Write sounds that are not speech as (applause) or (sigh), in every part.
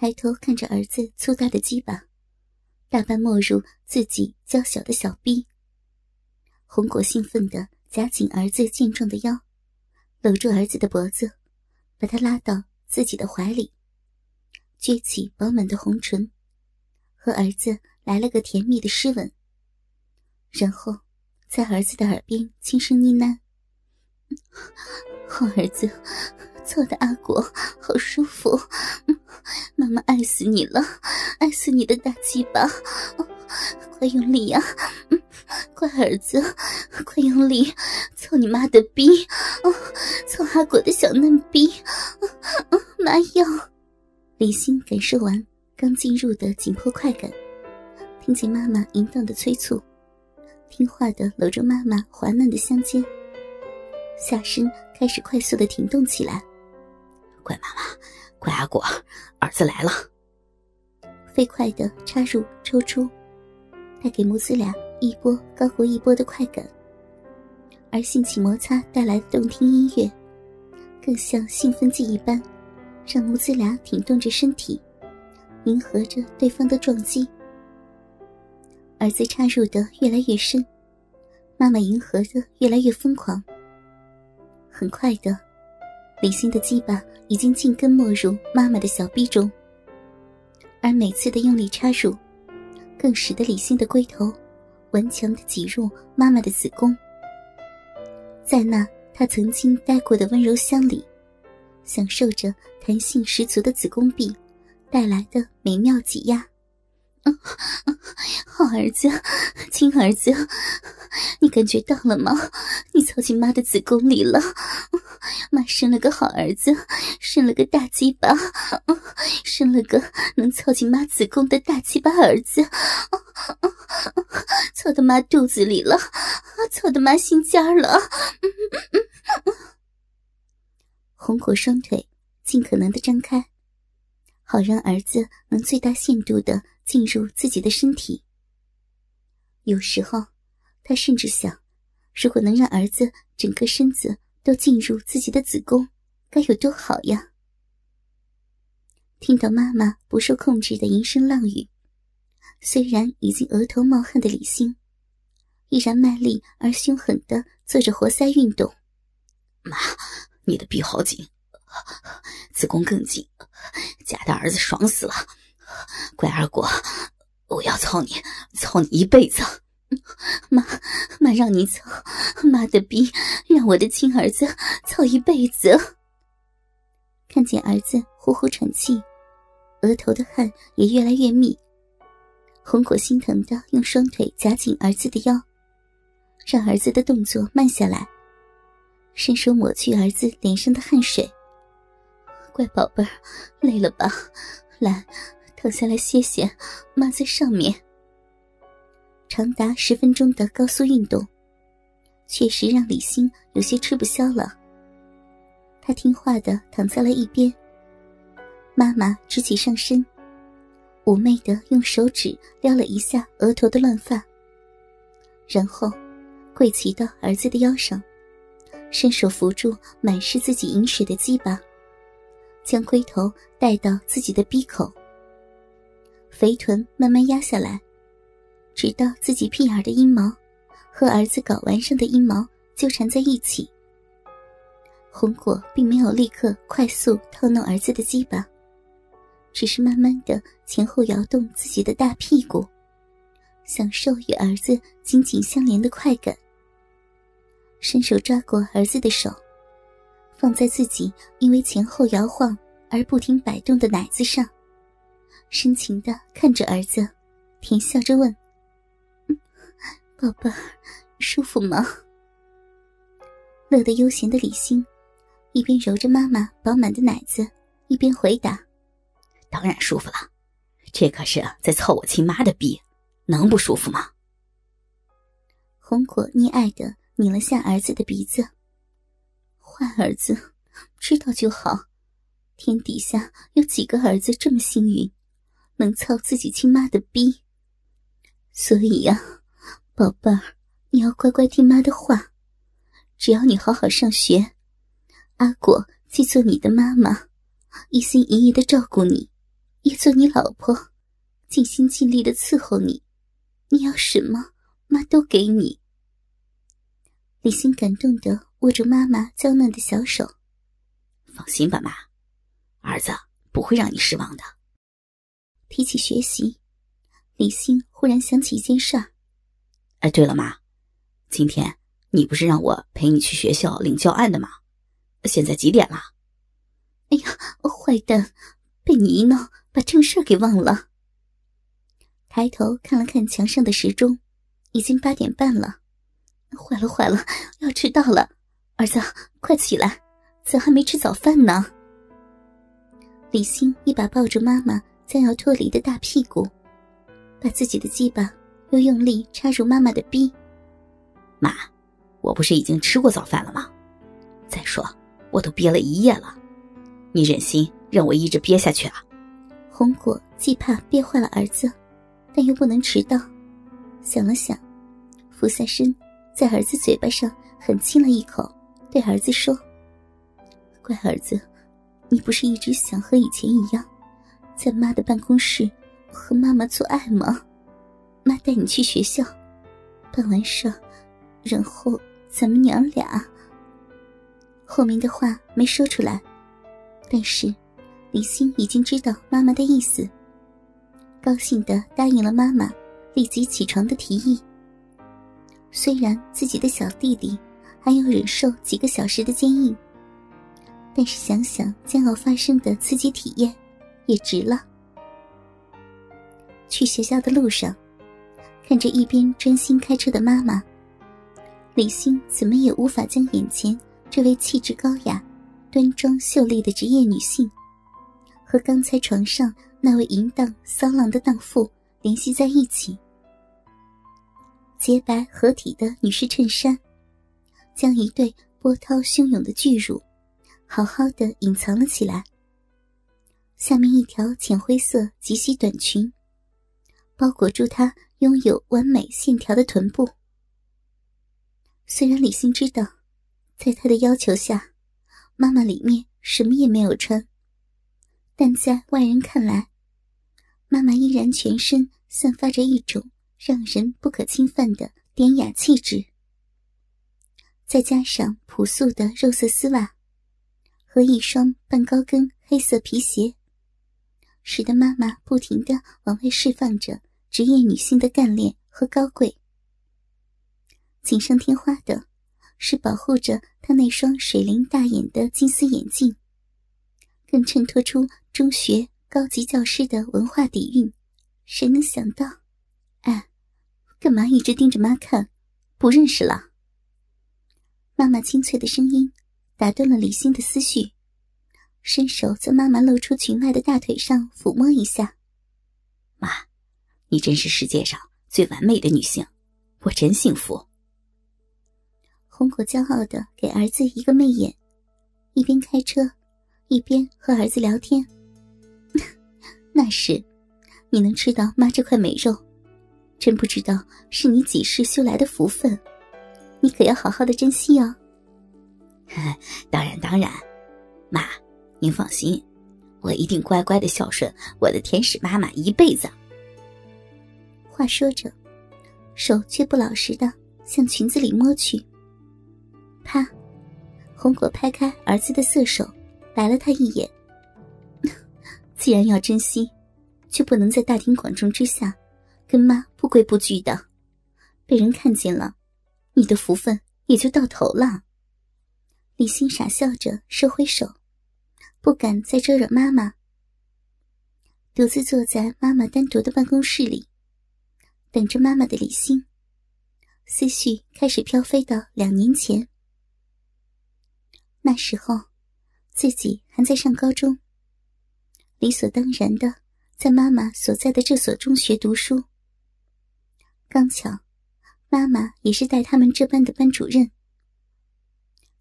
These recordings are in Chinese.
抬头看着儿子粗大的鸡巴，大半没入自己娇小的小臂。红果兴奋地夹紧儿子健壮的腰，搂住儿子的脖子，把他拉到自己的怀里，撅起饱满的红唇，和儿子来了个甜蜜的湿吻，然后在儿子的耳边轻声呢喃：“好儿子。”做的阿果好舒服，妈妈爱死你了，爱死你的大鸡巴，快用力呀，乖儿子，快用力，操你妈的逼，操阿果的小嫩逼，妈要！李欣感受完刚进入的紧迫快感，听见妈妈淫荡的催促，听话的搂着妈妈滑嫩的香肩，下身开始快速的停动起来。乖妈妈，乖阿果，儿子来了。飞快的插入抽出，带给母子俩一波高过一波的快感。而性起摩擦带来的动听音乐，更像兴奋剂一般，让母子俩挺动着身体，迎合着对方的撞击。儿子插入的越来越深，妈妈迎合的越来越疯狂。很快的。李欣的鸡巴已经尽根没入妈妈的小臂中，而每次的用力插入，更使得李欣的龟头顽强的挤入妈妈的子宫，在那她曾经待过的温柔乡里，享受着弹性十足的子宫壁带来的美妙挤压。嗯 (laughs) 好儿子，亲儿子，你感觉到了吗？你操进妈的子宫里了，妈生了个好儿子，生了个大鸡巴，生了个能操进妈子宫的大鸡巴儿子，操到妈肚子里了，操到妈心尖了。红果双腿尽可能的张开，好让儿子能最大限度的。进入自己的身体。有时候，他甚至想，如果能让儿子整个身子都进入自己的子宫，该有多好呀！听到妈妈不受控制的淫声浪语，虽然已经额头冒汗的李欣，依然卖力而凶狠的做着活塞运动。妈，你的臂好紧，子宫更紧，夹的儿子爽死了。乖二果，我要操你，操你一辈子！妈，妈让你操，妈的逼，让我的亲儿子操一辈子！看见儿子呼呼喘气，额头的汗也越来越密，红果心疼的用双腿夹紧儿子的腰，让儿子的动作慢下来，伸手抹去儿子脸上的汗水。乖宝贝儿，累了吧？来。躺下来歇歇，妈在上面。长达十分钟的高速运动，确实让李欣有些吃不消了。他听话的躺在了一边。妈妈直起上身，妩媚的用手指撩了一下额头的乱发，然后跪骑到儿子的腰上，伸手扶住满是自己饮水的鸡巴，将龟头带到自己的鼻口。肥臀慢慢压下来，直到自己屁眼的阴毛和儿子睾丸上的阴毛纠缠在一起。红果并没有立刻快速套弄儿子的鸡巴，只是慢慢的前后摇动自己的大屁股，享受与儿子紧紧相连的快感。伸手抓过儿子的手，放在自己因为前后摇晃而不停摆动的奶子上。深情的看着儿子，甜笑着问：“宝贝，舒服吗？”乐得悠闲的李欣，一边揉着妈妈饱满的奶子，一边回答：“当然舒服了，这可是在操我亲妈的逼，能不舒服吗？”红果溺爱的拧了下儿子的鼻子：“坏儿子，知道就好。天底下有几个儿子这么幸运？”能操自己亲妈的逼，所以呀，宝贝儿，你要乖乖听妈的话。只要你好好上学，阿果既做你的妈妈，一心一意的照顾你，也做你老婆，尽心尽力的伺候你。你要什么，妈都给你。李欣感动的握住妈妈娇嫩的小手，放心吧，妈，儿子不会让你失望的。提起学习，李欣忽然想起一件事儿。哎，对了，妈，今天你不是让我陪你去学校领教案的吗？现在几点了？哎呀，坏蛋，被你一闹，把正事给忘了。抬头看了看墙上的时钟，已经八点半了。坏了坏了，要迟到了！儿子，快起来，咱还没吃早饭呢。李欣一把抱住妈妈将要脱离的大屁股，把自己的鸡巴又用力插入妈妈的逼。妈，我不是已经吃过早饭了吗？再说，我都憋了一夜了，你忍心让我一直憋下去啊？红果既怕憋坏了儿子，但又不能迟到，想了想，俯下身，在儿子嘴巴上狠亲了一口，对儿子说：“乖儿子，你不是一直想和以前一样，在妈的办公室和妈妈做爱吗？妈带你去学校，办完事，然后咱们娘俩……”后面的话没说出来，但是李欣已经知道妈妈的意思，高兴的答应了妈妈立即起床的提议。虽然自己的小弟弟还要忍受几个小时的坚硬，但是想想将要发生的刺激体验，也值了。去学校的路上，看着一边专心开车的妈妈，李欣怎么也无法将眼前。这位气质高雅、端庄秀丽的职业女性，和刚才床上那位淫荡骚浪的荡妇联系在一起。洁白合体的女士衬衫，将一对波涛汹涌的巨乳好好的隐藏了起来。下面一条浅灰色及膝短裙，包裹住她拥有完美线条的臀部。虽然李欣知道。在他的要求下，妈妈里面什么也没有穿，但在外人看来，妈妈依然全身散发着一种让人不可侵犯的典雅气质。再加上朴素的肉色丝袜和一双半高跟黑色皮鞋，使得妈妈不停的往外释放着职业女性的干练和高贵。锦上添花的。是保护着她那双水灵大眼的金丝眼镜，更衬托出中学高级教师的文化底蕴。谁能想到？哎，干嘛一直盯着妈看？不认识了？妈妈清脆的声音打断了李欣的思绪，伸手在妈妈露出裙外的大腿上抚摸一下。妈，你真是世界上最完美的女性，我真幸福。红果骄傲的给儿子一个媚眼，一边开车，一边和儿子聊天。(laughs) 那是，你能吃到妈这块美肉，真不知道是你几世修来的福分，你可要好好的珍惜哦。(laughs) 当然当然，妈，您放心，我一定乖乖的孝顺我的天使妈妈一辈子。话说着，手却不老实的向裙子里摸去。啪！红果拍开儿子的色手，白了他一眼。(laughs) 既然要珍惜，就不能在大庭广众之下跟妈不规不矩的，被人看见了，你的福分也就到头了。李欣傻笑着收回手，不敢再招惹妈妈，独自坐在妈妈单独的办公室里，等着妈妈的李欣，思绪开始飘飞到两年前。那时候，自己还在上高中，理所当然的在妈妈所在的这所中学读书。刚巧，妈妈也是带他们这班的班主任。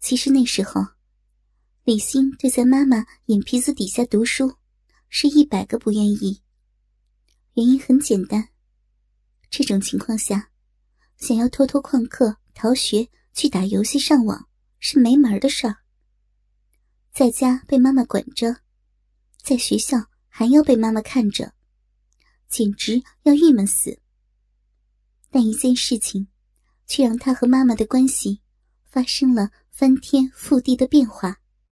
其实那时候，李欣对在妈妈眼皮子底下读书，是一百个不愿意。原因很简单，这种情况下，想要偷偷旷课、逃学去打游戏、上网，是没门的事儿。在家被妈妈管着，在学校还要被妈妈看着，简直要郁闷死。但一件事情，却让他和妈妈的关系发生了翻天覆地的变化。